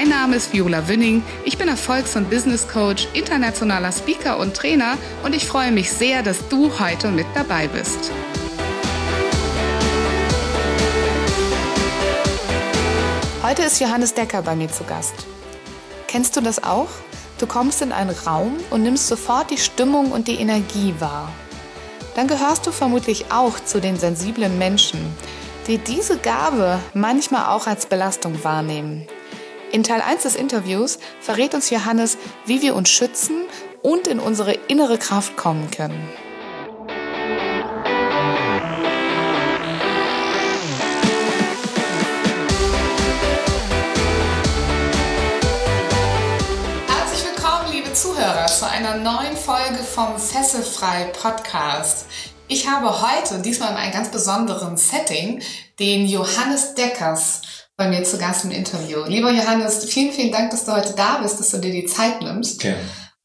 Mein Name ist Viola Wünning. Ich bin Erfolgs- und Business Coach, internationaler Speaker und Trainer und ich freue mich sehr, dass du heute mit dabei bist. Heute ist Johannes Decker bei mir zu Gast. Kennst du das auch? Du kommst in einen Raum und nimmst sofort die Stimmung und die Energie wahr. Dann gehörst du vermutlich auch zu den sensiblen Menschen, die diese Gabe manchmal auch als Belastung wahrnehmen. In Teil 1 des Interviews verrät uns Johannes, wie wir uns schützen und in unsere innere Kraft kommen können. Herzlich willkommen, liebe Zuhörer, zu einer neuen Folge vom Fesselfrei Podcast. Ich habe heute, diesmal in einem ganz besonderen Setting, den Johannes Deckers bei mir zu Gast im Interview. Lieber Johannes, vielen, vielen Dank, dass du heute da bist, dass du dir die Zeit nimmst. Gerne.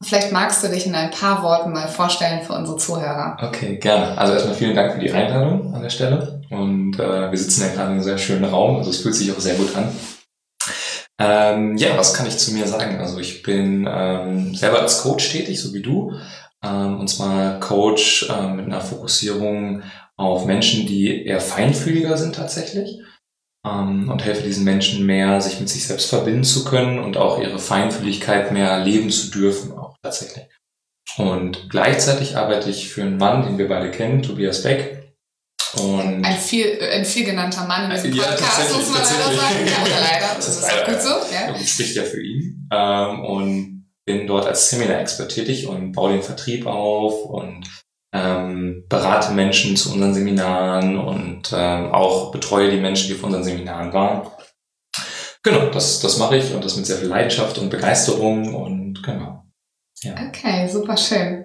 Vielleicht magst du dich in ein paar Worten mal vorstellen für unsere Zuhörer. Okay, gerne. Also erstmal vielen Dank für die Einladung an der Stelle. Und äh, wir sitzen ja gerade in einem sehr schönen Raum, also es fühlt sich auch sehr gut an. Ähm, ja, was kann ich zu mir sagen? Also ich bin ähm, selber als Coach tätig, so wie du. Ähm, und zwar Coach äh, mit einer Fokussierung auf Menschen, die eher feinfühliger sind tatsächlich ähm, und helfe diesen Menschen mehr, sich mit sich selbst verbinden zu können und auch ihre Feinfühligkeit mehr leben zu dürfen, auch tatsächlich. Und gleichzeitig arbeite ich für einen Mann, den wir beide kennen, Tobias Beck. Und ein viel, ein viel genannter Mann in diesem ja, Podcast, muss man leider sagen. Ja, oder leider, das, das ist auch gut so. Ja. Ich spricht ja für ihn. Ähm, und bin dort als Seminar-Expert tätig und baue den Vertrieb auf und ähm, berate Menschen zu unseren Seminaren und ähm, auch betreue die Menschen, die auf unseren Seminaren waren. Genau, das, das mache ich und das mit sehr viel Leidenschaft und Begeisterung und genau. Ja. Okay, super schön.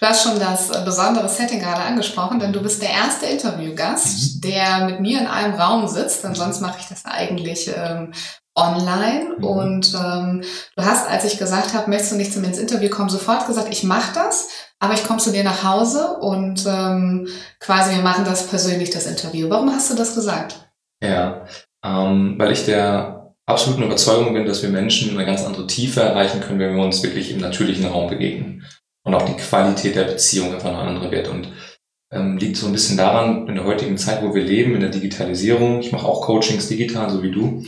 Du hast schon das besondere Setting gerade angesprochen, denn du bist der erste Interviewgast, mhm. der mit mir in einem Raum sitzt, denn sonst mache ich das eigentlich ähm, online. Mhm. Und ähm, du hast, als ich gesagt habe, möchtest du nicht zu mir ins Interview kommen, sofort gesagt, ich mache das, aber ich komme zu dir nach Hause und ähm, quasi wir machen das persönlich, das Interview. Warum hast du das gesagt? Ja, ähm, weil ich der absoluten Überzeugung bin, dass wir Menschen eine ganz andere Tiefe erreichen können, wenn wir uns wirklich im natürlichen Raum begegnen. Und auch die Qualität der Beziehung einfach eine andere wird. Und ähm, liegt so ein bisschen daran, in der heutigen Zeit, wo wir leben, in der Digitalisierung, ich mache auch Coachings digital, so wie du,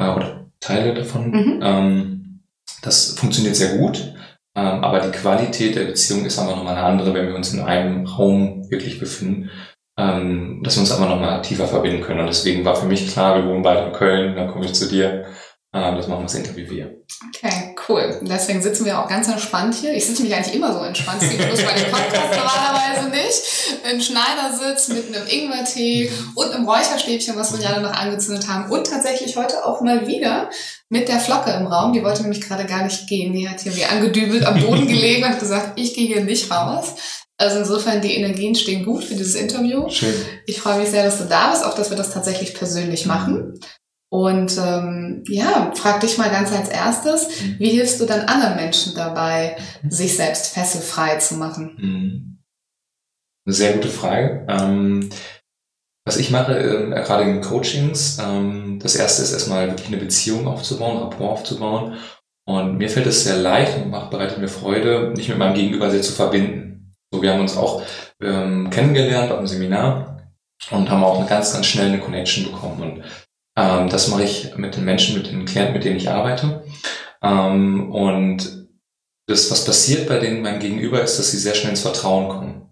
äh, oder Teile davon. Mhm. Ähm, das funktioniert sehr gut, aber die Qualität der Beziehung ist einfach nochmal eine andere, wenn wir uns in einem Raum wirklich befinden, ähm, dass wir uns einfach nochmal tiefer verbinden können. Und deswegen war für mich klar, wir wohnen beide in Köln, dann komme ich zu dir, das machen wir das Interview hier. Okay, cool. Deswegen sitzen wir auch ganz entspannt hier. Ich sitze mich eigentlich immer so entspannt. Das bloß bei dem Podcast normalerweise nicht. In Schneidersitz mit einem Ingwertee und einem Räucherstäbchen, was wir gerade noch angezündet haben. Und tatsächlich heute auch mal wieder mit der Flocke im Raum. Die wollte nämlich gerade gar nicht gehen. Die hat hier wie angedübelt am Boden gelegen und hat gesagt, ich gehe hier nicht raus. Also insofern, die Energien stehen gut für dieses Interview. Schön. Ich freue mich sehr, dass du da bist, auch dass wir das tatsächlich persönlich machen. Und ähm, ja, frag dich mal ganz als erstes, wie hilfst du dann anderen Menschen dabei, sich selbst fesselfrei zu machen? Mhm. Eine sehr gute Frage. Ähm, was ich mache, äh, gerade in Coachings, ähm, das erste ist erstmal wirklich eine Beziehung aufzubauen, Rapport aufzubauen. Und mir fällt es sehr leicht und macht, bereitet mir Freude, mich mit meinem Gegenüber sehr zu verbinden. So, wir haben uns auch ähm, kennengelernt auf dem Seminar und haben auch eine ganz, ganz schnell eine Connection bekommen. Und ähm, das mache ich mit den Menschen, mit den Klienten, mit denen ich arbeite. Ähm, und das, was passiert bei denen, meinem Gegenüber, ist, dass sie sehr schnell ins Vertrauen kommen.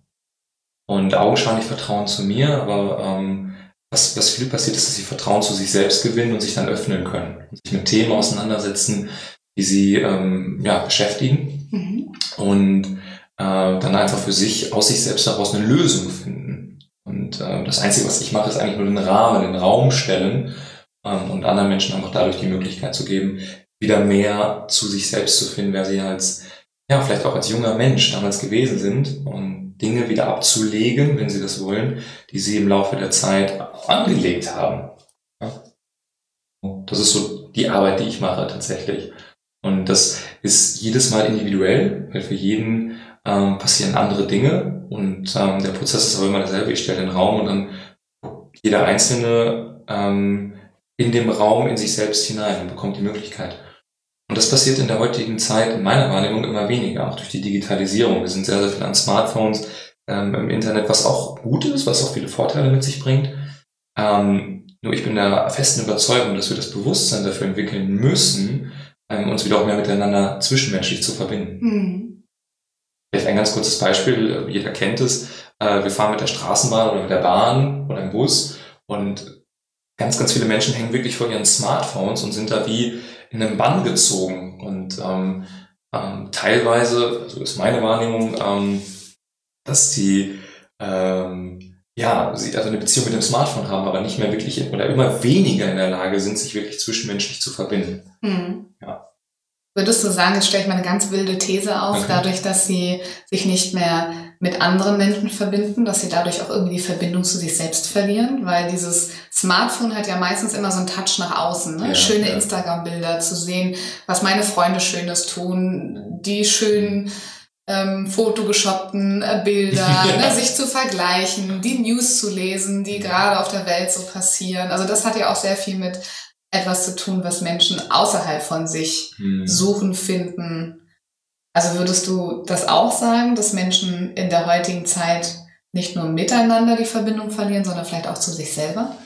Und augenscheinlich Vertrauen zu mir, aber ähm, was, was viel passiert ist, dass sie Vertrauen zu sich selbst gewinnen und sich dann öffnen können. Und sich mit Themen auseinandersetzen, die sie ähm, ja, beschäftigen. Mhm. Und äh, dann einfach für sich, aus sich selbst heraus eine Lösung finden. Und äh, das Einzige, was ich mache, ist eigentlich nur den Rahmen, den Raum stellen, ähm, und anderen Menschen einfach dadurch die Möglichkeit zu geben, wieder mehr zu sich selbst zu finden, wer sie als, ja, vielleicht auch als junger Mensch damals gewesen sind und Dinge wieder abzulegen, wenn sie das wollen, die sie im Laufe der Zeit angelegt haben. Ja? Das ist so die Arbeit, die ich mache tatsächlich. Und das ist jedes Mal individuell, weil für jeden ähm, passieren andere Dinge und ähm, der Prozess ist aber immer derselbe. Ich stelle den Raum und dann jeder Einzelne ähm, in dem Raum in sich selbst hinein und bekommt die Möglichkeit. Und das passiert in der heutigen Zeit in meiner Wahrnehmung immer weniger, auch durch die Digitalisierung. Wir sind sehr, sehr viel an Smartphones ähm, im Internet, was auch gut ist, was auch viele Vorteile mit sich bringt. Ähm, nur ich bin der festen Überzeugung, dass wir das Bewusstsein dafür entwickeln müssen, ähm, uns wieder auch mehr miteinander zwischenmenschlich zu verbinden. Mhm. Vielleicht ein ganz kurzes Beispiel, jeder kennt es. Äh, wir fahren mit der Straßenbahn oder mit der Bahn oder im Bus und ganz, ganz viele Menschen hängen wirklich vor ihren Smartphones und sind da wie in einem Bann gezogen. Und ähm, ähm, teilweise, so ist meine Wahrnehmung, ähm, dass die ähm, ja, sie also eine Beziehung mit dem Smartphone haben, aber nicht mehr wirklich oder immer weniger in der Lage sind, sich wirklich zwischenmenschlich zu verbinden. Mhm. Ja. Würdest du sagen, jetzt stelle ich mal eine ganz wilde These auf, okay. dadurch, dass sie sich nicht mehr mit anderen Menschen verbinden, dass sie dadurch auch irgendwie die Verbindung zu sich selbst verlieren, weil dieses Smartphone hat ja meistens immer so einen Touch nach außen, ne? Ja, schöne ja. Instagram-Bilder zu sehen, was meine Freunde Schönes tun, die schönen ähm, fotogeshoppten äh, Bilder, ne, sich zu vergleichen, die News zu lesen, die gerade auf der Welt so passieren. Also das hat ja auch sehr viel mit etwas zu tun, was Menschen außerhalb von sich hm. suchen, finden. Also würdest du das auch sagen, dass Menschen in der heutigen Zeit nicht nur miteinander die Verbindung verlieren, sondern vielleicht auch zu sich selber?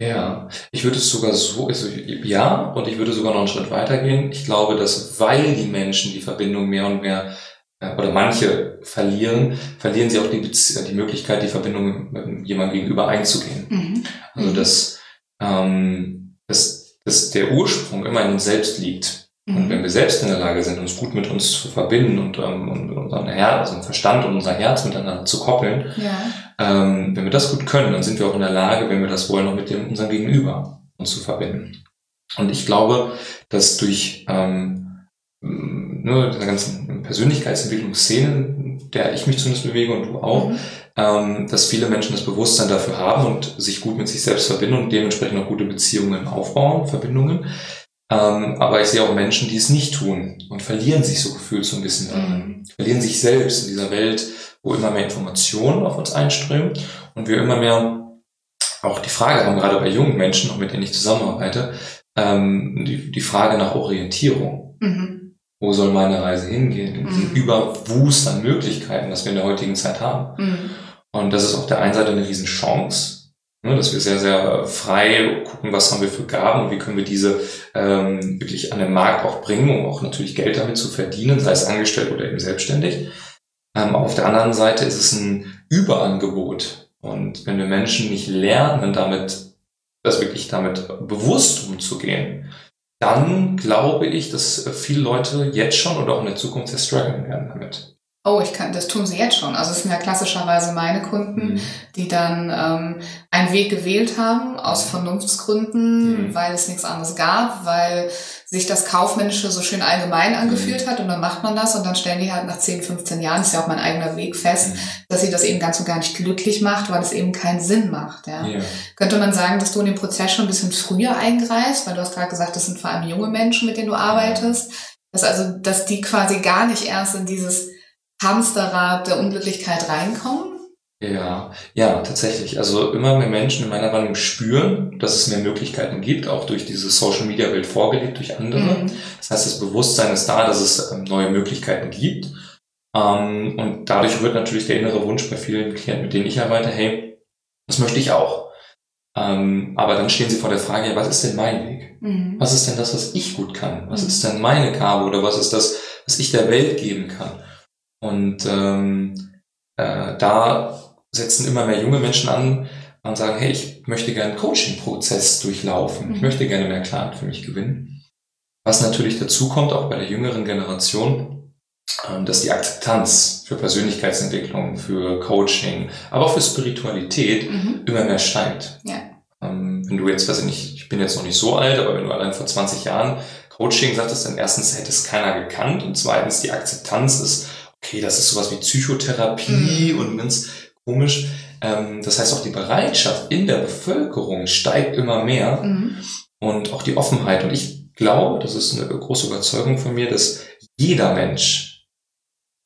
Ja, ich würde es sogar so, also ja, und ich würde sogar noch einen Schritt weitergehen. Ich glaube, dass weil die Menschen die Verbindung mehr und mehr äh, oder manche verlieren, verlieren sie auch die, die Möglichkeit, die Verbindung mit jemandem gegenüber einzugehen. Mhm. Also dass, ähm, dass, dass der Ursprung immer in uns selbst liegt. Mhm. Und wenn wir selbst in der Lage sind, uns gut mit uns zu verbinden und, ähm, und unseren Herz, also Verstand und unser Herz miteinander zu koppeln, ja. ähm, wenn wir das gut können, dann sind wir auch in der Lage, wenn wir das wollen, auch mit dem, unserem Gegenüber uns zu verbinden. Und ich glaube, dass durch ähm, ne, dieser ganzen Persönlichkeitsentwicklungsszene, der ich mich zumindest bewege und du auch, mhm. Ähm, dass viele Menschen das Bewusstsein dafür haben und sich gut mit sich selbst verbinden und dementsprechend auch gute Beziehungen aufbauen, Verbindungen. Ähm, aber ich sehe auch Menschen, die es nicht tun und verlieren sich so gefühlt so ein bisschen mhm. verlieren sich selbst in dieser Welt, wo immer mehr Informationen auf uns einströmen und wir immer mehr auch die Frage haben, gerade bei jungen Menschen, auch mit denen ich zusammenarbeite, ähm, die, die Frage nach Orientierung. Mhm wo soll meine Reise hingehen, in diesem mhm. Überwust an Möglichkeiten, das wir in der heutigen Zeit haben. Und das ist auf der einen Seite eine Riesenchance, ne, dass wir sehr, sehr frei gucken, was haben wir für Gaben und wie können wir diese ähm, wirklich an den Markt auch bringen, um auch natürlich Geld damit zu verdienen, sei es angestellt oder eben selbstständig. Ähm, auf der anderen Seite ist es ein Überangebot. Und wenn wir Menschen nicht lernen, damit, das wirklich damit bewusst umzugehen, dann glaube ich, dass viele Leute jetzt schon oder auch in der Zukunft sehr strugglen werden damit. Oh, ich kann, das tun sie jetzt schon. Also es sind ja klassischerweise meine Kunden, mhm. die dann ähm, einen Weg gewählt haben aus Vernunftsgründen, mhm. weil es nichts anderes gab, weil sich das Kaufmännische so schön allgemein angefühlt mhm. hat und dann macht man das und dann stellen die halt nach 10, 15 Jahren, ist ja auch mein eigener Weg fest, mhm. dass sie das eben ganz und gar nicht glücklich macht, weil es eben keinen Sinn macht. Ja. ja. Könnte man sagen, dass du in den Prozess schon ein bisschen früher eingreifst, weil du hast gerade gesagt, das sind vor allem junge Menschen, mit denen du arbeitest, dass also, dass die quasi gar nicht erst in dieses Hamsterrad der Unglücklichkeit reinkommen? Ja, ja, tatsächlich. Also immer mehr Menschen in meiner Wahrnehmung spüren, dass es mehr Möglichkeiten gibt, auch durch diese Social Media Welt vorgelegt durch andere. Mhm. Das heißt, das Bewusstsein ist da, dass es ähm, neue Möglichkeiten gibt. Ähm, und dadurch wird natürlich der innere Wunsch bei vielen Klienten, mit denen ich arbeite, hey, das möchte ich auch. Ähm, aber dann stehen sie vor der Frage, was ist denn mein Weg? Mhm. Was ist denn das, was ich gut kann? Was mhm. ist denn meine Gabe oder was ist das, was ich der Welt geben kann? Und ähm, äh, da setzen immer mehr junge Menschen an und sagen, hey, ich möchte gerne einen Coaching-Prozess durchlaufen. Ich mhm. möchte gerne mehr Klarheit für mich gewinnen. Was natürlich dazu kommt, auch bei der jüngeren Generation, ähm, dass die Akzeptanz für Persönlichkeitsentwicklung, für Coaching, aber auch für Spiritualität mhm. immer mehr steigt. Ja. Ähm, wenn du jetzt, weiß ich nicht, ich bin jetzt noch nicht so alt, aber wenn du allein vor 20 Jahren Coaching sagtest, dann erstens hätte es keiner gekannt und zweitens die Akzeptanz ist, okay, das ist sowas wie Psychotherapie mhm. und ganz komisch. Ähm, das heißt, auch die Bereitschaft in der Bevölkerung steigt immer mehr mhm. und auch die Offenheit. Und ich glaube, das ist eine große Überzeugung von mir, dass jeder Mensch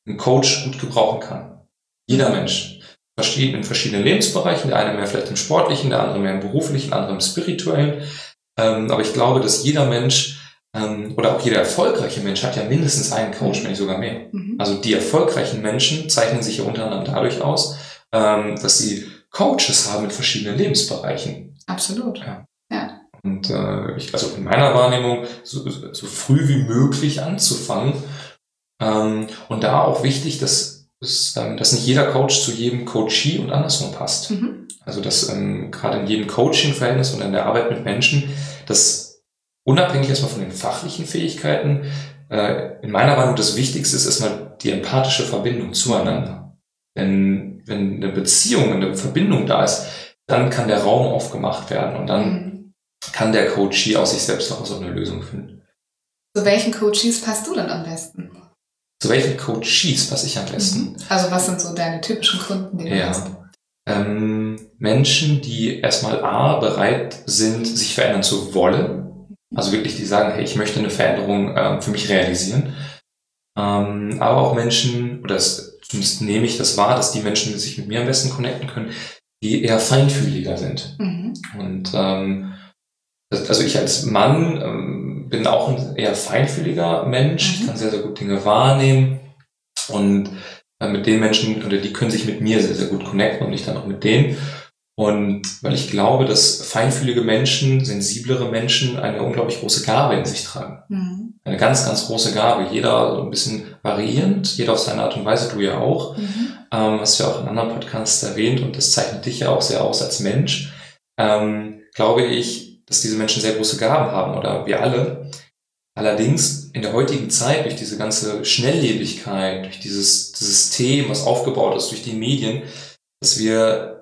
einen Coach gut gebrauchen kann. Jeder mhm. Mensch. In verschiedenen Lebensbereichen, der eine mehr vielleicht im sportlichen, der andere mehr im beruflichen, der andere im spirituellen. Ähm, aber ich glaube, dass jeder Mensch ähm, oder auch jeder erfolgreiche Mensch hat ja mindestens einen Coach, wenn nicht sogar mehr. Mhm. Also die erfolgreichen Menschen zeichnen sich ja unter anderem dadurch aus, ähm, dass sie Coaches haben in verschiedenen Lebensbereichen. Absolut. Ja. ja. Und äh, ich, also in meiner Wahrnehmung, so, so früh wie möglich anzufangen. Ähm, und da auch wichtig, dass, dass, ähm, dass nicht jeder Coach zu jedem Coachee und andersrum passt. Mhm. Also dass ähm, gerade in jedem Coaching-Verhältnis und in der Arbeit mit Menschen, dass unabhängig erstmal von den fachlichen Fähigkeiten, äh, in meiner Meinung das Wichtigste ist erstmal die empathische Verbindung zueinander. Denn wenn eine Beziehung, eine Verbindung da ist, dann kann der Raum aufgemacht werden und dann mhm. kann der Coachie aus sich selbst auch so eine Lösung finden. Zu welchen Coaches passt du denn am besten? Zu welchen Coaches passe ich am besten? Mhm. Also was sind so deine typischen Kunden, die du ja. hast? Ähm, Menschen, die erstmal A, bereit sind, sich verändern zu wollen, also wirklich, die sagen, hey, ich möchte eine Veränderung äh, für mich realisieren. Ähm, aber auch Menschen, oder das, zumindest nehme ich das wahr, dass die Menschen, die sich mit mir am besten connecten können, die eher feinfühliger sind. Mhm. Und ähm, das, also ich als Mann ähm, bin auch ein eher feinfühliger Mensch. Mhm. Ich kann sehr, sehr gut Dinge wahrnehmen. Und äh, mit den Menschen, oder die können sich mit mir sehr, sehr gut connecten und ich dann auch mit denen. Und weil ich glaube, dass feinfühlige Menschen, sensiblere Menschen eine unglaublich große Gabe in sich tragen. Mhm. Eine ganz, ganz große Gabe. Jeder so ein bisschen variierend, jeder auf seine Art und Weise, du ja auch. Mhm. Ähm, hast du ja auch in anderen Podcasts erwähnt und das zeichnet dich ja auch sehr aus als Mensch. Ähm, glaube ich, dass diese Menschen sehr große Gaben haben oder wir alle. Allerdings in der heutigen Zeit durch diese ganze Schnelllebigkeit, durch dieses, dieses System, was aufgebaut ist durch die Medien, dass wir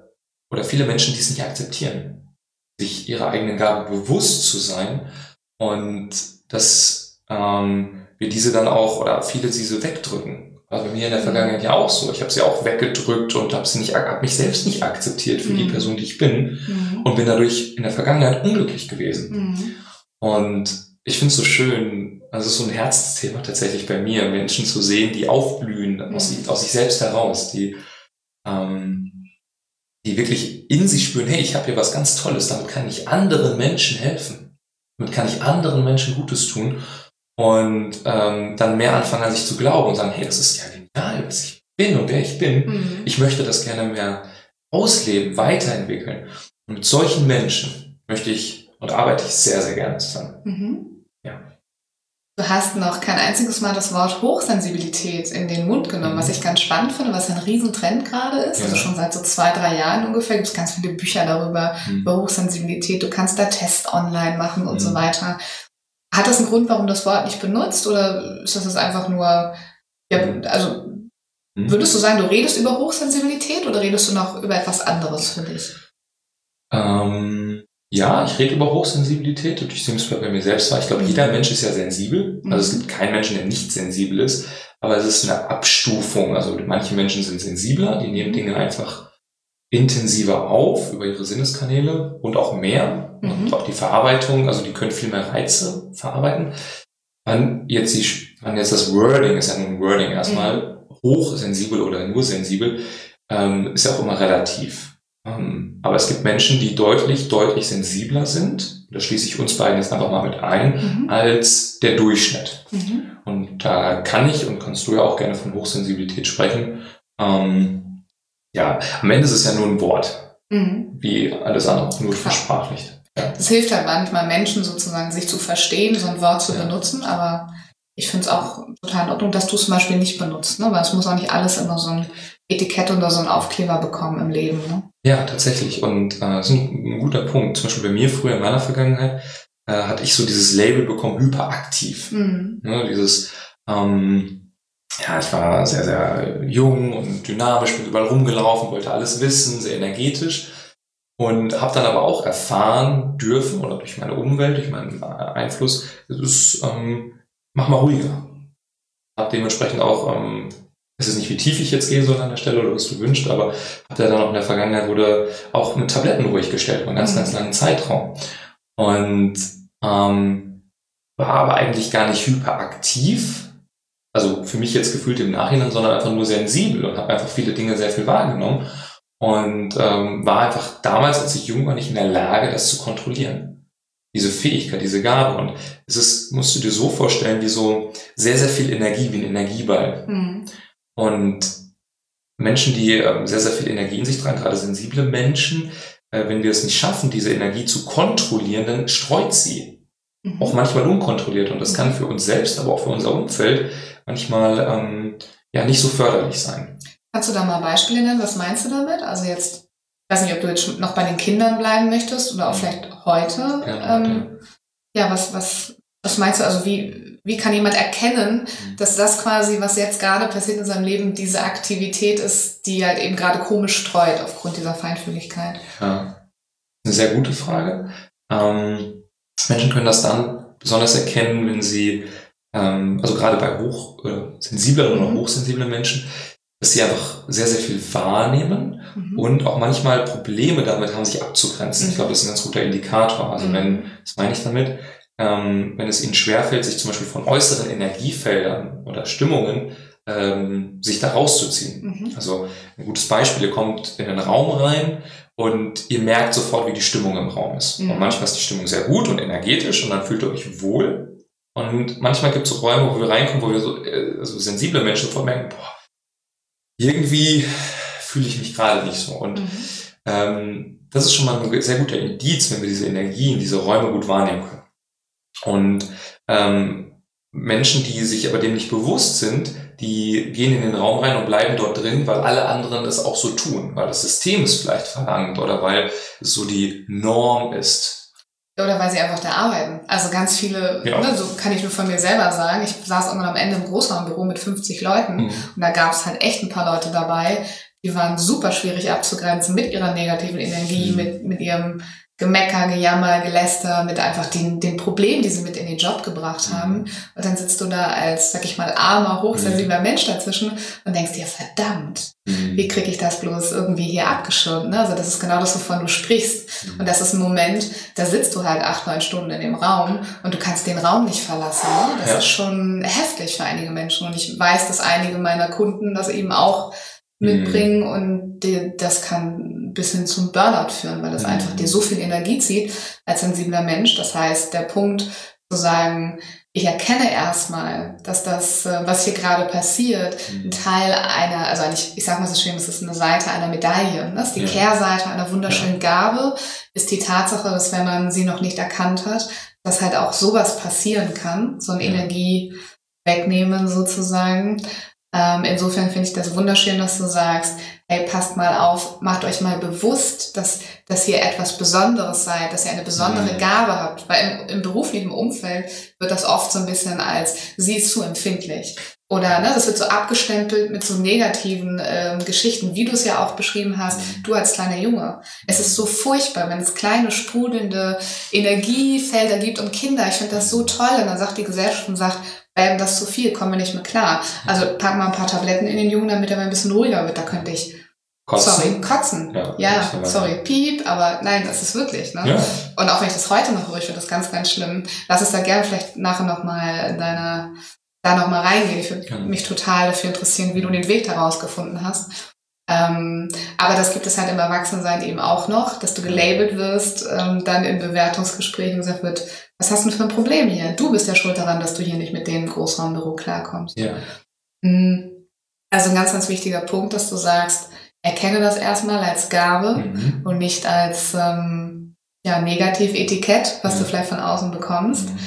oder viele Menschen, die es nicht akzeptieren, sich ihrer eigenen Gabe bewusst zu sein und dass ähm, wir diese dann auch oder viele diese wegdrücken. War bei mir in der mhm. Vergangenheit ja auch so. Ich habe sie auch weggedrückt und habe sie nicht, hab mich selbst nicht akzeptiert für mhm. die Person, die ich bin mhm. und bin dadurch in der Vergangenheit unglücklich gewesen. Mhm. Und ich finde es so schön, also es ist so ein Herzthema tatsächlich bei mir, Menschen zu sehen, die aufblühen aus, mhm. aus sich selbst heraus, die ähm, die wirklich in sich spüren, hey, ich habe hier was ganz Tolles, damit kann ich anderen Menschen helfen. Damit kann ich anderen Menschen Gutes tun und ähm, dann mehr anfangen an sich zu glauben und sagen, hey, das ist ja genial, was ich bin und wer ich bin. Mhm. Ich möchte das gerne mehr ausleben, weiterentwickeln. Und mit solchen Menschen möchte ich und arbeite ich sehr, sehr gerne zusammen. Mhm. Du hast noch kein einziges Mal das Wort Hochsensibilität in den Mund genommen, was mhm. ich ganz spannend finde, was ein Riesentrend gerade ist. Also ja. Also schon seit so zwei, drei Jahren ungefähr gibt es ganz viele Bücher darüber, mhm. über Hochsensibilität. Du kannst da Tests online machen und mhm. so weiter. Hat das einen Grund, warum du das Wort nicht benutzt oder ist das einfach nur, ja, also mhm. würdest du sagen, du redest über Hochsensibilität oder redest du noch über etwas anderes für dich? Ähm, ja, ich rede über Hochsensibilität und ich nehme es bei mir selbst wahr. Ich glaube, jeder Mensch ist ja sensibel. Also es mhm. gibt keinen Menschen, der nicht sensibel ist. Aber es ist eine Abstufung. Also manche Menschen sind sensibler, die nehmen Dinge einfach intensiver auf über ihre Sinneskanäle und auch mehr. Mhm. Und auch die Verarbeitung, also die können viel mehr Reize verarbeiten. Wann jetzt, die, wann jetzt das Wording, ist ja nur ein Wording erstmal, mhm. hochsensibel oder nur sensibel, ähm, ist ja auch immer relativ. Aber es gibt Menschen, die deutlich, deutlich sensibler sind, da schließe ich uns beiden jetzt einfach mal mit ein, mhm. als der Durchschnitt. Mhm. Und da kann ich und kannst du ja auch gerne von Hochsensibilität sprechen. Ähm, ja, am Ende ist es ja nur ein Wort, mhm. wie alles andere nur versprachlicht. Ja. Es hilft halt manchmal Menschen sozusagen, sich zu verstehen, so ein Wort zu ja. benutzen, aber ich finde es auch total in Ordnung, dass du es zum Beispiel nicht benutzt, ne? weil es muss auch nicht alles immer so ein Etikett oder so ein Aufkleber bekommen im Leben. Ne? Ja, tatsächlich. Und äh, das ist ein, ein, guter Punkt. Zum Beispiel bei mir früher in meiner Vergangenheit äh, hatte ich so dieses Label bekommen, hyperaktiv. Mhm. Ne, dieses, ähm, ja, ich war sehr, sehr jung und dynamisch, bin überall rumgelaufen, wollte alles wissen, sehr energetisch. Und habe dann aber auch erfahren dürfen, oder durch meine Umwelt, durch meinen Einfluss, es ist, ähm, mach mal ruhiger. Hab dementsprechend auch, ähm, es ist nicht, wie tief ich jetzt gehen soll an der Stelle oder was du wünschst, aber hab da dann auch in der Vergangenheit wurde auch mit Tabletten ruhig gestellt, einen ganz, mhm. ganz langen Zeitraum. Und ähm, war aber eigentlich gar nicht hyperaktiv, also für mich jetzt gefühlt im Nachhinein, sondern einfach nur sensibel und habe einfach viele Dinge sehr viel wahrgenommen und ähm, war einfach damals, als ich jung war, nicht in der Lage, das zu kontrollieren. Diese Fähigkeit, diese Gabe. Und es ist, musst du dir so vorstellen, wie so sehr, sehr viel Energie, wie ein Energieball. Mhm. Und Menschen, die ähm, sehr, sehr viel Energie in sich tragen, gerade sensible Menschen, äh, wenn wir es nicht schaffen, diese Energie zu kontrollieren, dann streut sie. Mhm. Auch manchmal unkontrolliert. Und das mhm. kann für uns selbst, aber auch für unser Umfeld manchmal ähm, ja nicht so förderlich sein. Kannst du da mal Beispiele nennen? Was meinst du damit? Also jetzt, ich weiß nicht, ob du jetzt noch bei den Kindern bleiben möchtest oder auch vielleicht heute. Ja, ähm, ja was, was, was meinst du? Also wie, wie kann jemand erkennen, mhm. dass das quasi, was jetzt gerade passiert in seinem Leben, diese Aktivität ist, die halt eben gerade komisch streut aufgrund dieser Feinfühligkeit? Ja, eine sehr gute Frage. Ähm, Menschen können das dann besonders erkennen, wenn sie, ähm, also gerade bei hoch, äh, sensibleren mhm. oder hochsensiblen Menschen, dass sie einfach sehr, sehr viel wahrnehmen mhm. und auch manchmal Probleme damit haben, sich abzugrenzen. Mhm. Ich glaube, das ist ein ganz guter Indikator. Also mhm. wenn, was meine ich damit? Ähm, wenn es ihnen schwerfällt, sich zum Beispiel von äußeren Energiefeldern oder Stimmungen ähm, sich da rauszuziehen. Mhm. Also ein gutes Beispiel, ihr kommt in einen Raum rein und ihr merkt sofort, wie die Stimmung im Raum ist. Und manchmal ist die Stimmung sehr gut und energetisch und dann fühlt ihr euch wohl. Und manchmal gibt es so Räume, wo wir reinkommen, wo wir so also sensible Menschen sofort merken, boah, irgendwie fühle ich mich gerade nicht so. Und mhm. ähm, das ist schon mal ein sehr guter Indiz, wenn wir diese Energien, diese Räume gut wahrnehmen können. Und ähm, Menschen, die sich aber dem nicht bewusst sind, die gehen in den Raum rein und bleiben dort drin, weil alle anderen es auch so tun, weil das System es vielleicht verlangt oder weil es so die Norm ist. Oder weil sie einfach da arbeiten. Also ganz viele, ja. ne, so kann ich nur von mir selber sagen. Ich saß irgendwann am Ende im Großraumbüro mit 50 Leuten mhm. und da gab es halt echt ein paar Leute dabei, die waren super schwierig abzugrenzen mit ihrer negativen Energie, mhm. mit, mit ihrem Gemecker, Gejammer, Geläster, mit einfach den, den Problemen, die sie mit in den Job gebracht mhm. haben. Und dann sitzt du da als, sag ich mal, armer, hochsensibler mhm. Mensch dazwischen und denkst dir, verdammt, mhm. wie kriege ich das bloß irgendwie hier abgeschirmt? Ne? Also das ist genau das, wovon du sprichst. Mhm. Und das ist ein Moment, da sitzt du halt acht, neun Stunden in dem Raum und du kannst den Raum nicht verlassen. Ne? Das ja. ist schon heftig für einige Menschen. Und ich weiß, dass einige meiner Kunden das eben auch mitbringen mhm. und das kann bis hin zum Burnout führen, weil das mhm. einfach dir so viel Energie zieht als sensibler Mensch. Das heißt, der Punkt zu sagen, ich erkenne erstmal, dass das, äh, was hier gerade passiert, mhm. ein Teil einer, also eigentlich, ich sag mal so schön, es ist eine Seite einer Medaille. Das ist die ja. Kehrseite einer wunderschönen Gabe, ist die Tatsache, dass wenn man sie noch nicht erkannt hat, dass halt auch sowas passieren kann, so eine ja. Energie wegnehmen sozusagen. Ähm, insofern finde ich das wunderschön, dass du sagst, hey, passt mal auf, macht euch mal bewusst, dass, dass ihr etwas Besonderes seid, dass ihr eine besondere mhm. Gabe habt. Weil im, im beruflichen Umfeld wird das oft so ein bisschen als, sie ist zu empfindlich. Oder ne, das wird so abgestempelt mit so negativen ähm, Geschichten, wie du es ja auch beschrieben hast, mhm. du als kleiner Junge. Es ist so furchtbar, wenn es kleine, sprudelnde Energiefelder gibt und Kinder. Ich finde das so toll. Und dann sagt die Gesellschaft und sagt, ähm, das ist zu viel, kommen wir nicht mehr klar. Also pack mal ein paar Tabletten in den Jungen, damit er mal ein bisschen ruhiger wird. Da könnte ich Kotzen. Sorry, kotzen. Ja, ja sorry, piep, aber nein, das ist wirklich. Ne? Ja. Und auch wenn ich das heute noch höre, ich finde das ganz, ganz schlimm. Lass es da gerne vielleicht nachher nochmal in deiner, da nochmal reingehen. Ich würde ja. mich total dafür interessieren, wie du den Weg daraus gefunden hast. Ähm, aber das gibt es halt im Erwachsensein eben auch noch, dass du gelabelt wirst, ähm, dann in Bewertungsgesprächen gesagt wird, was hast du denn für ein Problem hier? Du bist ja schuld daran, dass du hier nicht mit dem Großraumbüro klarkommst. Ja. Mm. Also ein ganz, ganz wichtiger Punkt, dass du sagst, erkenne das erstmal als Gabe mhm. und nicht als ähm, ja, Negativetikett, was ja. du vielleicht von außen bekommst. Mhm.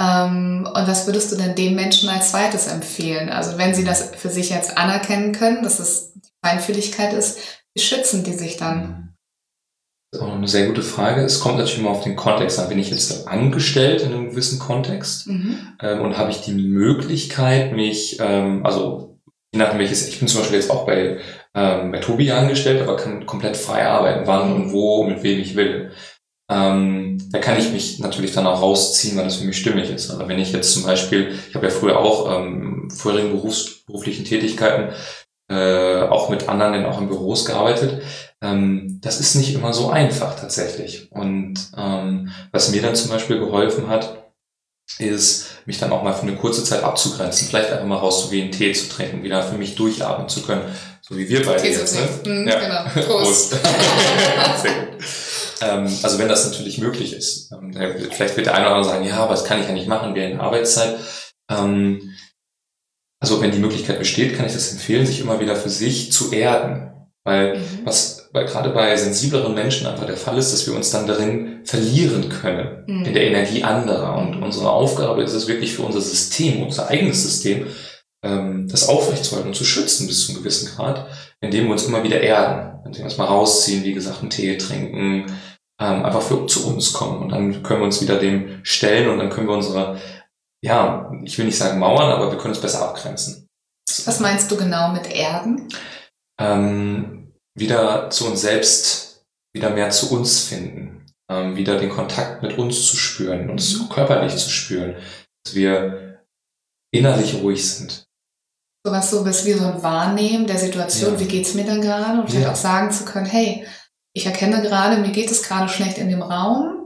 Ähm, und was würdest du denn den Menschen als zweites empfehlen? Also wenn sie das für sich jetzt anerkennen können, dass es Feinfühligkeit ist, wie schützen die sich dann? Mhm. Das ist auch eine sehr gute Frage. Es kommt natürlich immer auf den Kontext an. Bin ich jetzt angestellt in einem gewissen Kontext mhm. ähm, und habe ich die Möglichkeit, mich, ähm, also je nachdem welches, ich bin zum Beispiel jetzt auch bei ähm, bei Tobi angestellt, aber kann komplett frei arbeiten, wann und wo, mit wem ich will. Ähm, da kann ich mich natürlich dann auch rausziehen, weil das für mich stimmig ist. Aber wenn ich jetzt zum Beispiel, ich habe ja früher auch ähm, vorherigen Berufs, beruflichen Tätigkeiten äh, auch mit anderen dann auch in Büros gearbeitet. Ähm, das ist nicht immer so einfach tatsächlich. Und ähm, was mir dann zum Beispiel geholfen hat, ist, mich dann auch mal für eine kurze Zeit abzugrenzen, vielleicht einfach mal rauszugehen, Tee zu trinken, wieder für mich durchatmen zu können, so wie wir beide Tee jetzt. Ne? Ja. Genau. Prost. Prost. Ähm, also wenn das natürlich möglich ist. Ähm, vielleicht wird der eine oder andere sagen, ja, was kann ich ja nicht machen während der Arbeitszeit. Ähm, also wenn die Möglichkeit besteht, kann ich das empfehlen, sich immer wieder für sich zu erden. Weil mhm. was weil gerade bei sensibleren Menschen einfach der Fall ist, dass wir uns dann darin verlieren können, mhm. in der Energie anderer. Und unsere Aufgabe ist es wirklich für unser System, unser eigenes System, ähm, das aufrechtzuerhalten und zu schützen bis zu einem gewissen Grad, indem wir uns immer wieder erden, indem wir uns mal rausziehen, wie gesagt, einen Tee trinken, ähm, einfach für, zu uns kommen. Und dann können wir uns wieder dem stellen und dann können wir unsere ja, ich will nicht sagen Mauern, aber wir können es besser abgrenzen. Was meinst du genau mit Erden? Ähm, wieder zu uns selbst, wieder mehr zu uns finden, ähm, wieder den Kontakt mit uns zu spüren, uns mhm. körperlich zu spüren, dass wir innerlich ruhig sind. So was so was wie so ein Wahrnehmen der Situation, ja. wie geht's mir dann gerade und vielleicht ja. auch sagen zu können, hey, ich erkenne gerade, mir geht es gerade schlecht in dem Raum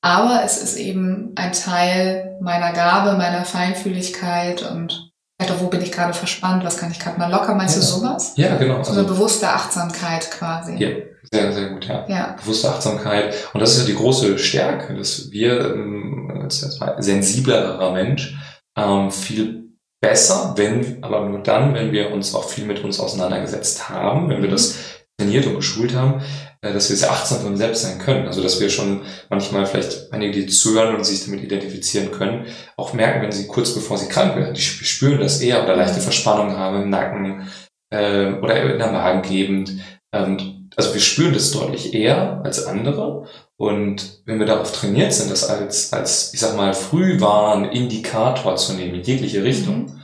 aber es ist eben ein Teil meiner Gabe, meiner Feinfühligkeit und vielleicht auch, wo bin ich gerade verspannt, was kann ich gerade mal locker, meinst ja. du sowas? Ja, genau. So eine also, bewusste Achtsamkeit quasi. Ja, sehr, sehr gut, ja. ja. Bewusste Achtsamkeit. Und das ist ja die große Stärke, dass wir ähm, als sensiblerer Mensch ähm, viel besser, wenn, aber nur dann, wenn wir uns auch viel mit uns auseinandergesetzt haben, wenn wir mhm. das trainiert und geschult haben, äh, dass wir sehr achtsam uns selbst sein können. Also dass wir schon manchmal vielleicht einige, die zuhören und sich damit identifizieren können, auch merken, wenn sie kurz bevor sie krank werden, die spüren das eher oder leichte Verspannung haben im Nacken äh, oder in der Magengegend. Ähm, also wir spüren das deutlich eher als andere. Und wenn wir darauf trainiert sind, das als, als ich sag mal, Frühwarn-Indikator zu nehmen, in jegliche Richtung, mhm.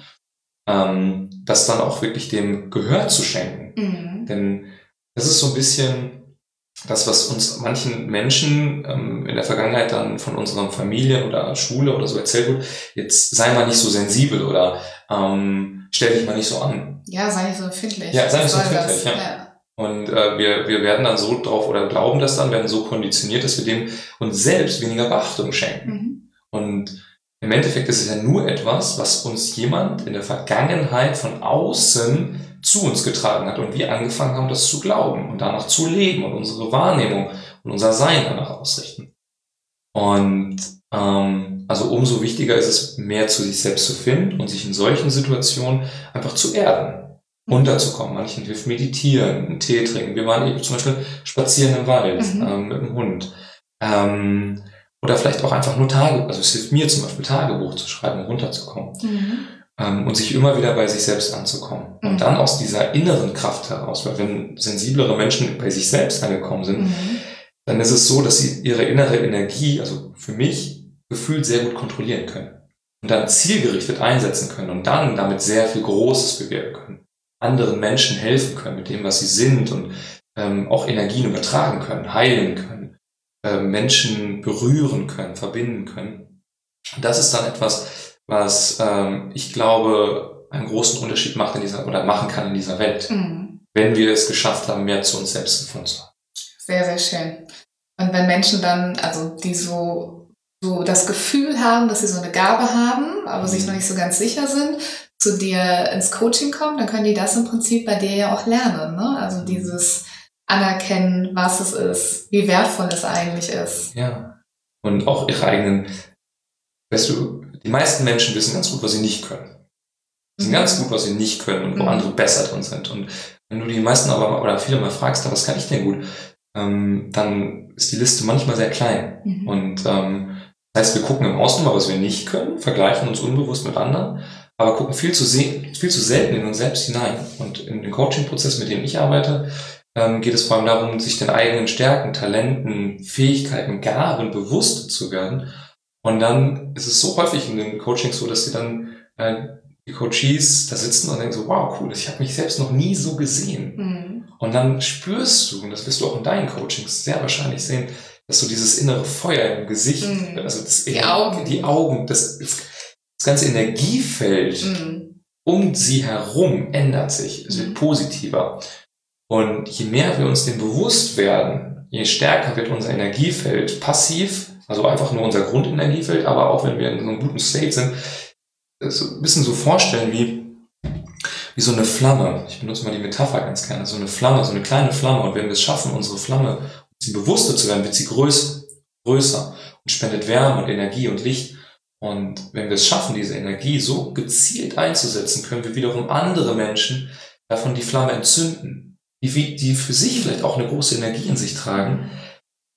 ähm, das dann auch wirklich dem Gehör zu schenken. Mhm. Denn das ist so ein bisschen das, was uns manchen Menschen ähm, in der Vergangenheit dann von unseren Familien oder Schule oder so erzählt wird, jetzt sei mal nicht so sensibel oder ähm, stell dich mal nicht so an. Ja, sei nicht so empfindlich. Ja, sei nicht so empfindlich, ja. ja. Und äh, wir, wir werden dann so drauf oder glauben das dann, werden so konditioniert, dass wir dem uns selbst weniger Beachtung schenken. Mhm. Und im Endeffekt ist es ja nur etwas, was uns jemand in der Vergangenheit von außen zu uns getragen hat und wir angefangen haben, das zu glauben und danach zu leben und unsere Wahrnehmung und unser Sein danach ausrichten. Und ähm, also umso wichtiger ist es, mehr zu sich selbst zu finden und sich in solchen Situationen einfach zu erden, runterzukommen. Manchen hilft meditieren, einen Tee trinken. Wir waren eben zum Beispiel spazieren im Wald mhm. ähm, mit dem Hund. Ähm, oder vielleicht auch einfach nur Tage, also es hilft mir zum Beispiel Tagebuch zu schreiben, um runterzukommen. Mhm ähm, und sich immer wieder bei sich selbst anzukommen. Mhm. Und dann aus dieser inneren Kraft heraus, weil wenn sensiblere Menschen bei sich selbst angekommen sind, mhm. dann ist es so, dass sie ihre innere Energie, also für mich, gefühlt sehr gut kontrollieren können. Und dann zielgerichtet einsetzen können und dann damit sehr viel Großes bewirken können. Anderen Menschen helfen können mit dem, was sie sind und ähm, auch Energien übertragen können, heilen können, äh, Menschen berühren können, verbinden können. Und das ist dann etwas, was ähm, ich glaube einen großen Unterschied macht in dieser oder machen kann in dieser Welt, mhm. wenn wir es geschafft haben, mehr zu uns selbst gefunden zu haben. Sehr, sehr schön. Und wenn Menschen dann, also die so, so das Gefühl haben, dass sie so eine Gabe haben, aber mhm. sich noch nicht so ganz sicher sind, zu dir ins Coaching kommen, dann können die das im Prinzip bei dir ja auch lernen. Ne? Also mhm. dieses Anerkennen, was es ist, wie wertvoll es eigentlich ist. Ja. Und auch ihre eigenen, weißt du, die meisten Menschen wissen ganz gut, was sie nicht können. Sie wissen mhm. ganz gut, was sie nicht können und wo mhm. andere besser drin sind. Und wenn du die meisten aber mal, oder viele mal fragst, was kann ich denn gut, ähm, dann ist die Liste manchmal sehr klein. Mhm. Und ähm, das heißt, wir gucken im Außen mal, was wir nicht können, vergleichen uns unbewusst mit anderen, aber gucken viel zu, viel zu selten in uns selbst hinein. Und in den Coaching-Prozess, mit dem ich arbeite, ähm, geht es vor allem darum, sich den eigenen Stärken, Talenten, Fähigkeiten, Gaben bewusst zu werden und dann ist es so häufig in den Coachings so, dass sie dann äh, die Coaches da sitzen und denken so, wow, cool, ich habe mich selbst noch nie so gesehen. Mhm. Und dann spürst du, und das wirst du auch in deinen Coachings sehr wahrscheinlich sehen, dass du dieses innere Feuer im Gesicht, mhm. also das, die Augen, die Augen, das, das ganze Energiefeld mhm. um sie herum ändert sich, es wird mhm. positiver. Und je mehr wir uns dem bewusst werden, je stärker wird unser Energiefeld passiv, also einfach nur unser Grundenergiefeld, aber auch wenn wir in so einem guten State sind, so ein bisschen so vorstellen wie, wie so eine Flamme. Ich benutze mal die Metapher ganz gerne. So eine Flamme, so eine kleine Flamme. Und wenn wir es schaffen, unsere Flamme, sie bewusster zu werden, wird sie größer, größer und spendet Wärme und Energie und Licht. Und wenn wir es schaffen, diese Energie so gezielt einzusetzen, können wir wiederum andere Menschen davon die Flamme entzünden, die, die für sich vielleicht auch eine große Energie in sich tragen,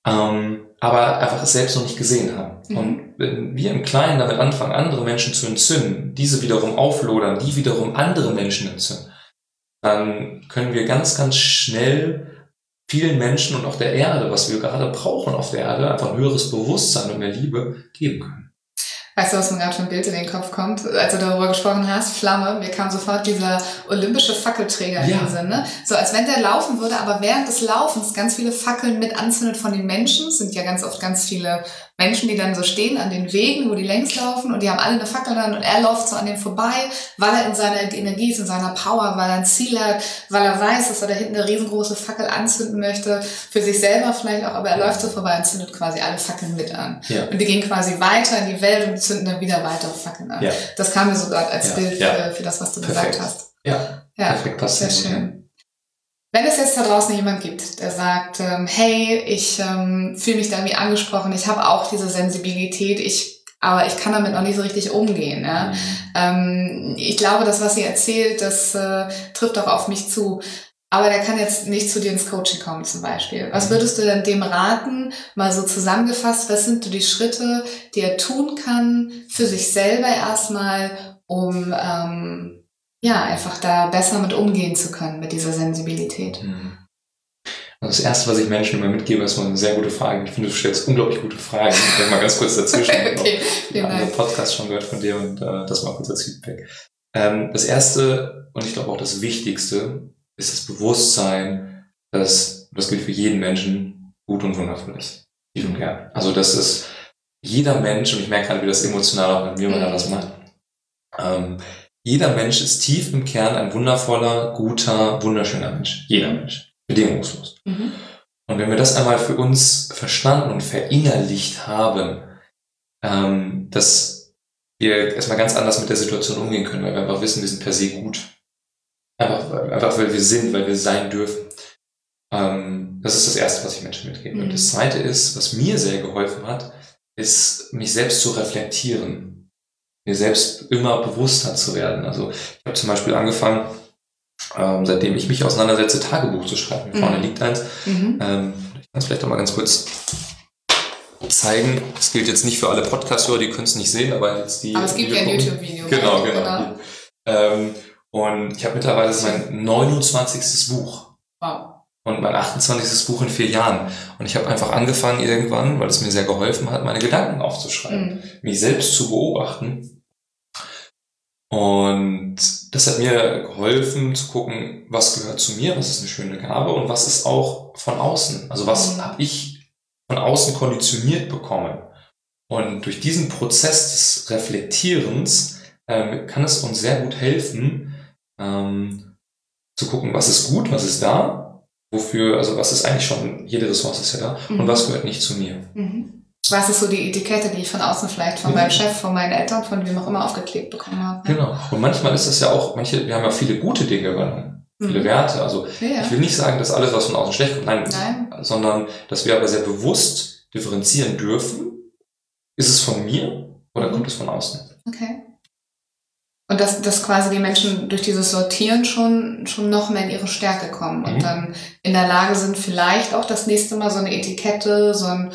ähm, aber einfach es selbst noch nicht gesehen haben. Mhm. Und wenn wir im Kleinen damit anfangen, andere Menschen zu entzünden, diese wiederum auflodern, die wiederum andere Menschen entzünden, dann können wir ganz, ganz schnell vielen Menschen und auch der Erde, was wir gerade brauchen auf der Erde, einfach ein höheres Bewusstsein und mehr Liebe geben können. Weißt du, was mir gerade für ein Bild in den Kopf kommt, als du darüber gesprochen hast? Flamme. Mir kam sofort dieser olympische Fackelträger ja. in den Sinn. Ne? So als wenn der laufen würde, aber während des Laufens ganz viele Fackeln mit anzündet von den Menschen. Es sind ja ganz oft ganz viele Menschen, die dann so stehen an den Wegen, wo die längs laufen und die haben alle eine Fackel dann und er läuft so an denen vorbei, weil er in seiner Energie ist, in seiner Power, weil er ein Ziel hat, weil er weiß, dass er da hinten eine riesengroße Fackel anzünden möchte, für sich selber vielleicht auch, aber er läuft so vorbei und zündet quasi alle Fackeln mit an. Ja. Und die gehen quasi weiter in die Welt und zünden dann wieder weitere Fackeln an. Ja. Das kam mir sogar als ja. Bild für, für, das, was du Perfekt. gesagt hast. Ja, ja. perfekt passt. Sehr schön. Wenn es jetzt da draußen jemand gibt, der sagt, ähm, hey, ich ähm, fühle mich da irgendwie angesprochen, ich habe auch diese Sensibilität, ich, aber ich kann damit noch nicht so richtig umgehen. Ja? Mhm. Ähm, ich glaube, das, was sie erzählt, das äh, trifft auch auf mich zu. Aber der kann jetzt nicht zu dir ins Coaching kommen zum Beispiel. Was mhm. würdest du denn dem raten, mal so zusammengefasst, was sind die Schritte, die er tun kann für sich selber erstmal, um ähm, ja, einfach da besser mit umgehen zu können, mit dieser Sensibilität. Mhm. Also das Erste, was ich Menschen immer mitgebe, ist mal eine sehr gute Frage. Ich finde, du stellst unglaublich gute Fragen. Ich werde mal ganz kurz dazwischen. okay, ich habe einen Podcast schon gehört von dir und äh, das mal kurz als Feedback. Ähm, das Erste und ich glaube auch das Wichtigste ist das Bewusstsein, dass das gilt für jeden Menschen gut und wundervoll ist. Lieb und gern. Also das ist jeder Mensch, und ich merke gerade, wie das emotional auch mit mir mal was macht, ähm, jeder Mensch ist tief im Kern ein wundervoller, guter, wunderschöner Mensch. Jeder Mensch. Bedingungslos. Mhm. Und wenn wir das einmal für uns verstanden und verinnerlicht haben, ähm, dass wir erstmal ganz anders mit der Situation umgehen können, weil wir einfach wissen, wir sind per se gut. Einfach, einfach weil wir sind, weil wir sein dürfen. Ähm, das ist das Erste, was ich Menschen mitgebe. Mhm. Und das Zweite ist, was mir sehr geholfen hat, ist, mich selbst zu reflektieren mir selbst immer bewusster zu werden. Also ich habe zum Beispiel angefangen, ähm, seitdem ich mich auseinandersetze, Tagebuch zu schreiben. Mhm. Vorne liegt eins. Mhm. Ähm, ich kann es vielleicht auch mal ganz kurz zeigen. Das gilt jetzt nicht für alle Podcast-Hörer, die können es nicht sehen, aber jetzt die. Aber es gibt ja ein YouTube-Video. Genau, genau. genau. Ähm, und ich habe mittlerweile mein 29. Buch. Wow. Und mein 28. Buch in vier Jahren. Und ich habe einfach angefangen irgendwann, weil es mir sehr geholfen hat, meine Gedanken aufzuschreiben, mhm. mich selbst zu beobachten und das hat mir geholfen zu gucken, was gehört zu mir, was ist eine schöne Gabe und was ist auch von außen. Also was mhm. habe ich von außen konditioniert bekommen. Und durch diesen Prozess des Reflektierens ähm, kann es uns sehr gut helfen, ähm, zu gucken, was ist gut, was ist da, wofür, also was ist eigentlich schon, jede Ressource ist ja da mhm. und was gehört nicht zu mir. Mhm was ist so die Etikette, die ich von außen vielleicht von ja. meinem Chef, von meinen Eltern, von wem auch immer aufgeklebt bekommen habe. Genau. Und manchmal ist es ja auch, manche, wir haben ja viele gute Dinge übernommen. Viele mhm. Werte. Also ja. ich will nicht sagen, dass alles, was von außen schlecht kommt, nein, nein, sondern dass wir aber sehr bewusst differenzieren dürfen. Ist es von mir oder mhm. kommt es von außen? Okay. Und dass, dass quasi die Menschen durch dieses Sortieren schon, schon noch mehr in ihre Stärke kommen und mhm. dann in der Lage sind, vielleicht auch das nächste Mal so eine Etikette, so ein,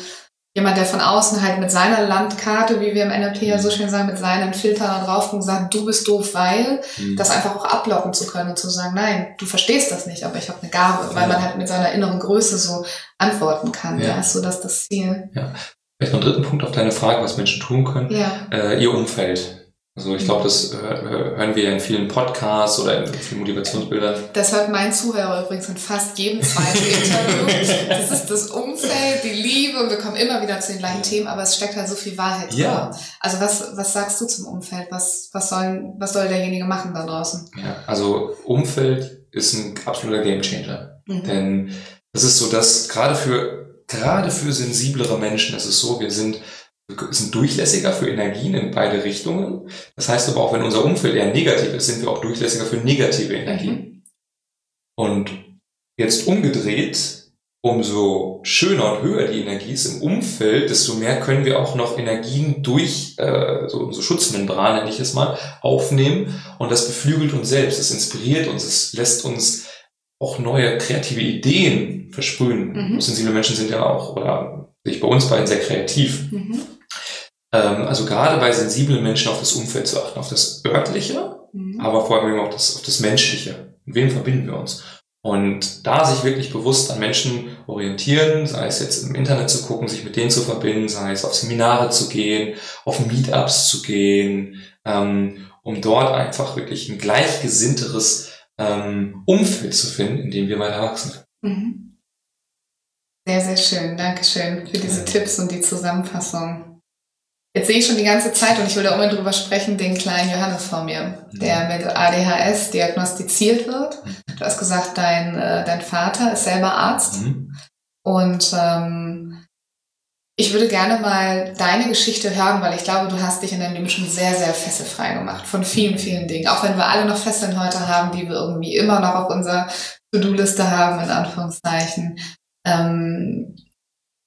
jemand, der von außen halt mit seiner Landkarte, wie wir im NLP ja so schön sagen, mit seinen Filtern da drauf und sagt, du bist doof, weil, mhm. das einfach auch ablocken zu können und zu sagen, nein, du verstehst das nicht, aber ich habe eine Gabe, weil ja. man halt mit seiner inneren Größe so antworten kann. Ja, ja ist so dass das Ziel. Ja. Vielleicht noch einen dritten Punkt auf deine Frage, was Menschen tun können. Ja. Äh, ihr Umfeld. Also ich glaube, das hören wir in vielen Podcasts oder in vielen Motivationsbildern. Das hört mein Zuhörer übrigens in fast jedem zweiten Interview. Das ist das Umfeld, die Liebe und wir kommen immer wieder zu den gleichen Themen, aber es steckt halt so viel Wahrheit drin. Ja. Also was, was sagst du zum Umfeld? Was, was, soll, was soll derjenige machen da draußen? Ja, also Umfeld ist ein absoluter Gamechanger. Mhm. Denn das ist so, dass gerade für, gerade für sensiblere Menschen ist es so, wir sind sind durchlässiger für Energien in beide Richtungen. Das heißt aber auch, wenn unser Umfeld eher negativ ist, sind wir auch durchlässiger für negative Energien. Mhm. Und jetzt umgedreht, umso schöner und höher die Energie ist im Umfeld, desto mehr können wir auch noch Energien durch äh, so, so Schutzmembran, nenne ich es mal, aufnehmen. Und das beflügelt uns selbst, es inspiriert uns, es lässt uns auch neue kreative Ideen versprühen. Mhm. Sensible Menschen sind ja auch, oder sich bei uns beiden sehr kreativ. Mhm. Ähm, also gerade bei sensiblen Menschen auf das Umfeld zu achten, auf das örtliche, mhm. aber vor allem auch das, auf das menschliche. Mit wem verbinden wir uns? Und da sich wirklich bewusst an Menschen orientieren, sei es jetzt im Internet zu gucken, sich mit denen zu verbinden, sei es auf Seminare zu gehen, auf Meetups zu gehen, ähm, um dort einfach wirklich ein gleichgesinnteres ähm, Umfeld zu finden, in dem wir weiter wachsen. Mhm. Sehr, sehr schön. Dankeschön für diese ja. Tipps und die Zusammenfassung. Jetzt sehe ich schon die ganze Zeit und ich will da unbedingt drüber sprechen, den kleinen Johannes vor mir, der mit ADHS diagnostiziert wird. Mhm. Du hast gesagt, dein, äh, dein Vater ist selber Arzt. Mhm. Und ähm, ich würde gerne mal deine Geschichte hören, weil ich glaube, du hast dich in deinem Leben schon sehr, sehr fesselfrei gemacht von vielen, vielen Dingen. Auch wenn wir alle noch Fesseln heute haben, die wir irgendwie immer noch auf unserer To-Do-Liste haben, in Anführungszeichen. Ähm,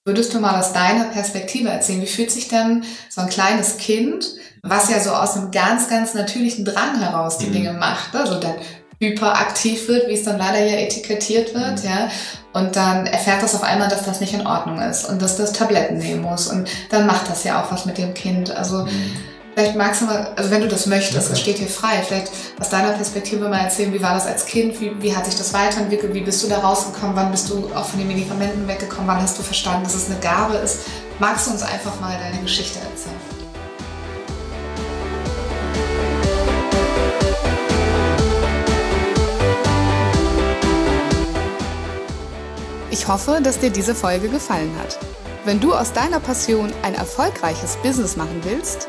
Würdest du mal aus deiner Perspektive erzählen, wie fühlt sich denn so ein kleines Kind, was ja so aus einem ganz, ganz natürlichen Drang heraus die mhm. Dinge macht, also dann hyperaktiv wird, wie es dann leider ja etikettiert wird, mhm. ja, und dann erfährt das auf einmal, dass das nicht in Ordnung ist und dass das Tabletten nehmen muss und dann macht das ja auch was mit dem Kind, also mhm Vielleicht magst du mal, also wenn du das möchtest, es steht hier frei, vielleicht aus deiner Perspektive mal erzählen, wie war das als Kind, wie, wie hat sich das weiterentwickelt, wie bist du da rausgekommen, wann bist du auch von den Medikamenten weggekommen, wann hast du verstanden, dass es eine Gabe ist. Magst du uns einfach mal deine Geschichte erzählen? Ich hoffe, dass dir diese Folge gefallen hat. Wenn du aus deiner Passion ein erfolgreiches Business machen willst,